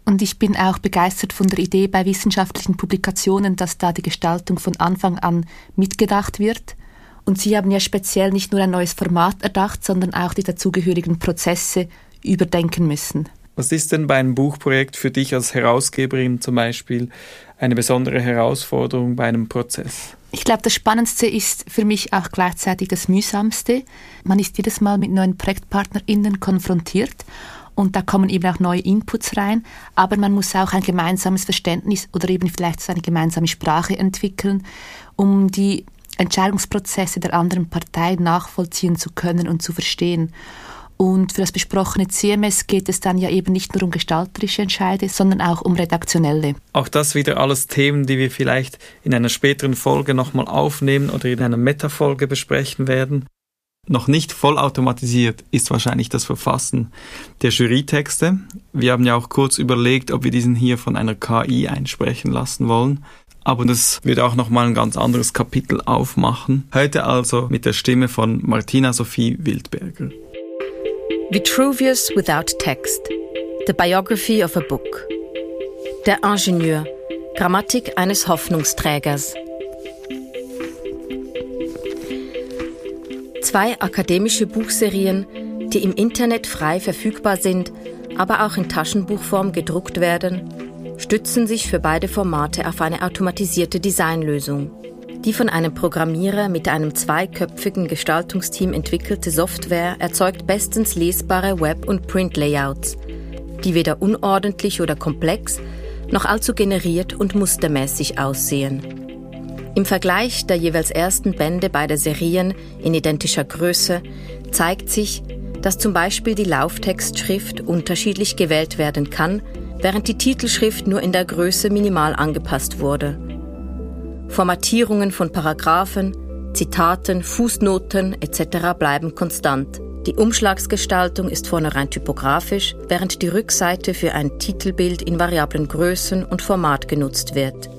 Speaker 4: Und ich bin auch begeistert von der Idee bei wissenschaftlichen Publikationen, dass da die Gestaltung von Anfang an mitgedacht wird. Und Sie haben ja speziell nicht nur ein neues Format erdacht, sondern auch die dazugehörigen Prozesse überdenken müssen.
Speaker 5: Was ist denn bei einem Buchprojekt für dich als Herausgeberin zum Beispiel eine besondere Herausforderung bei einem Prozess?
Speaker 4: Ich glaube, das Spannendste ist für mich auch gleichzeitig das Mühsamste. Man ist jedes Mal mit neuen ProjektpartnerInnen konfrontiert und da kommen eben auch neue Inputs rein, aber man muss auch ein gemeinsames Verständnis oder eben vielleicht so eine gemeinsame Sprache entwickeln, um die Entscheidungsprozesse der anderen Partei nachvollziehen zu können und zu verstehen. Und für das besprochene CMS geht es dann ja eben nicht nur um gestalterische Entscheide, sondern auch um redaktionelle.
Speaker 5: Auch das wieder alles Themen, die wir vielleicht in einer späteren Folge nochmal aufnehmen oder in einer Metafolge besprechen werden. Noch nicht vollautomatisiert ist wahrscheinlich das Verfassen der Jurytexte. Wir haben ja auch kurz überlegt, ob wir diesen hier von einer KI einsprechen lassen wollen. Aber das wird auch nochmal ein ganz anderes Kapitel aufmachen. Heute also mit der Stimme von Martina Sophie Wildberger.
Speaker 6: Vitruvius Without Text. The Biography of a Book. Der Ingenieur. Grammatik eines Hoffnungsträgers. Zwei akademische Buchserien, die im Internet frei verfügbar sind, aber auch in Taschenbuchform gedruckt werden, stützen sich für beide Formate auf eine automatisierte Designlösung. Die von einem Programmierer mit einem zweiköpfigen Gestaltungsteam entwickelte Software erzeugt bestens lesbare Web- und Print-Layouts, die weder unordentlich oder komplex noch allzu generiert und mustermäßig aussehen. Im Vergleich der jeweils ersten Bände beider Serien in identischer Größe zeigt sich, dass zum Beispiel die Lauftextschrift unterschiedlich gewählt werden kann, während die Titelschrift nur in der Größe minimal angepasst wurde. Formatierungen von Paragraphen, Zitaten, Fußnoten etc. bleiben konstant. Die Umschlagsgestaltung ist vorne rein typografisch, während die Rückseite für ein Titelbild in variablen Größen und Format genutzt wird.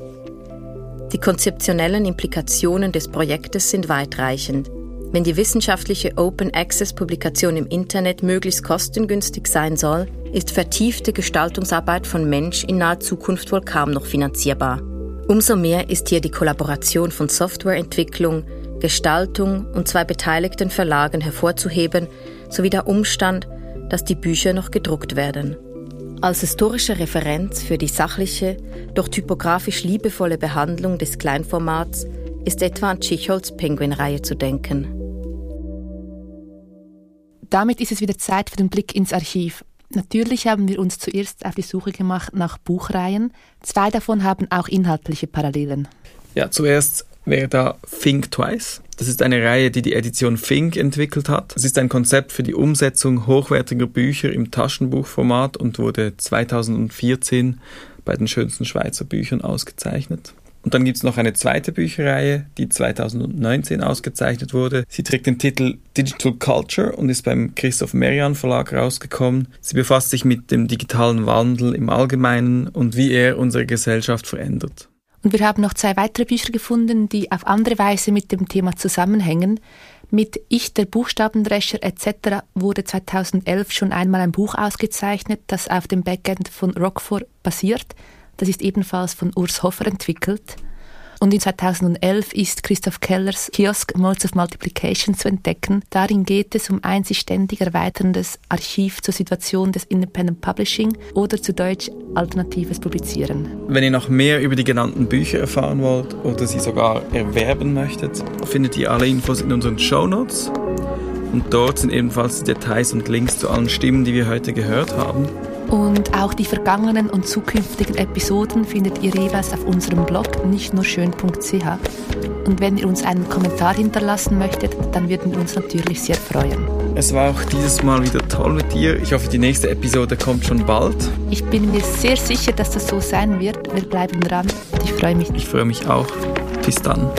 Speaker 6: Die konzeptionellen Implikationen des Projektes sind weitreichend. Wenn die wissenschaftliche Open Access Publikation im Internet möglichst kostengünstig sein soll, ist vertiefte Gestaltungsarbeit von Mensch in naher Zukunft wohl kaum noch finanzierbar. Umso mehr ist hier die Kollaboration von Softwareentwicklung, Gestaltung und zwei beteiligten Verlagen hervorzuheben, sowie der Umstand, dass die Bücher noch gedruckt werden. Als historische Referenz für die sachliche, doch typografisch liebevolle Behandlung des Kleinformats ist etwa an Tschicholz Penguin-Reihe zu denken.
Speaker 4: Damit ist es wieder Zeit für den Blick ins Archiv. Natürlich haben wir uns zuerst auf die Suche gemacht nach Buchreihen. Zwei davon haben auch inhaltliche Parallelen.
Speaker 5: Ja, zuerst wäre da Think Twice. Das ist eine Reihe, die die Edition Think entwickelt hat. Es ist ein Konzept für die Umsetzung hochwertiger Bücher im Taschenbuchformat und wurde 2014 bei den schönsten Schweizer Büchern ausgezeichnet. Und dann gibt es noch eine zweite Bücherreihe, die 2019 ausgezeichnet wurde. Sie trägt den Titel Digital Culture und ist beim Christoph Merian Verlag rausgekommen. Sie befasst sich mit dem digitalen Wandel im Allgemeinen und wie er unsere Gesellschaft verändert.
Speaker 4: Und wir haben noch zwei weitere Bücher gefunden, die auf andere Weise mit dem Thema zusammenhängen. Mit Ich, der Buchstabendrescher etc. wurde 2011 schon einmal ein Buch ausgezeichnet, das auf dem Backend von Rockford basiert. Das ist ebenfalls von Urs Hoffer entwickelt. Und in 2011 ist Christoph Kellers Kiosk Modes of Multiplication zu entdecken. Darin geht es um ein sich ständig erweiterndes Archiv zur Situation des Independent Publishing oder zu Deutsch alternatives Publizieren.
Speaker 5: Wenn ihr noch mehr über die genannten Bücher erfahren wollt oder sie sogar erwerben möchtet, findet ihr alle Infos in unseren Show Notes. Und dort sind ebenfalls die Details und Links zu allen Stimmen, die wir heute gehört haben.
Speaker 4: Und auch die vergangenen und zukünftigen Episoden findet ihr jeweils auf unserem Blog nicht nur schön.ch. Und wenn ihr uns einen Kommentar hinterlassen möchtet, dann würden wir uns natürlich sehr freuen.
Speaker 5: Es war auch dieses Mal wieder toll mit dir. Ich hoffe, die nächste Episode kommt schon bald.
Speaker 4: Ich bin mir sehr sicher, dass das so sein wird. Wir bleiben dran und ich freue mich.
Speaker 5: Ich freue mich auch. Bis dann.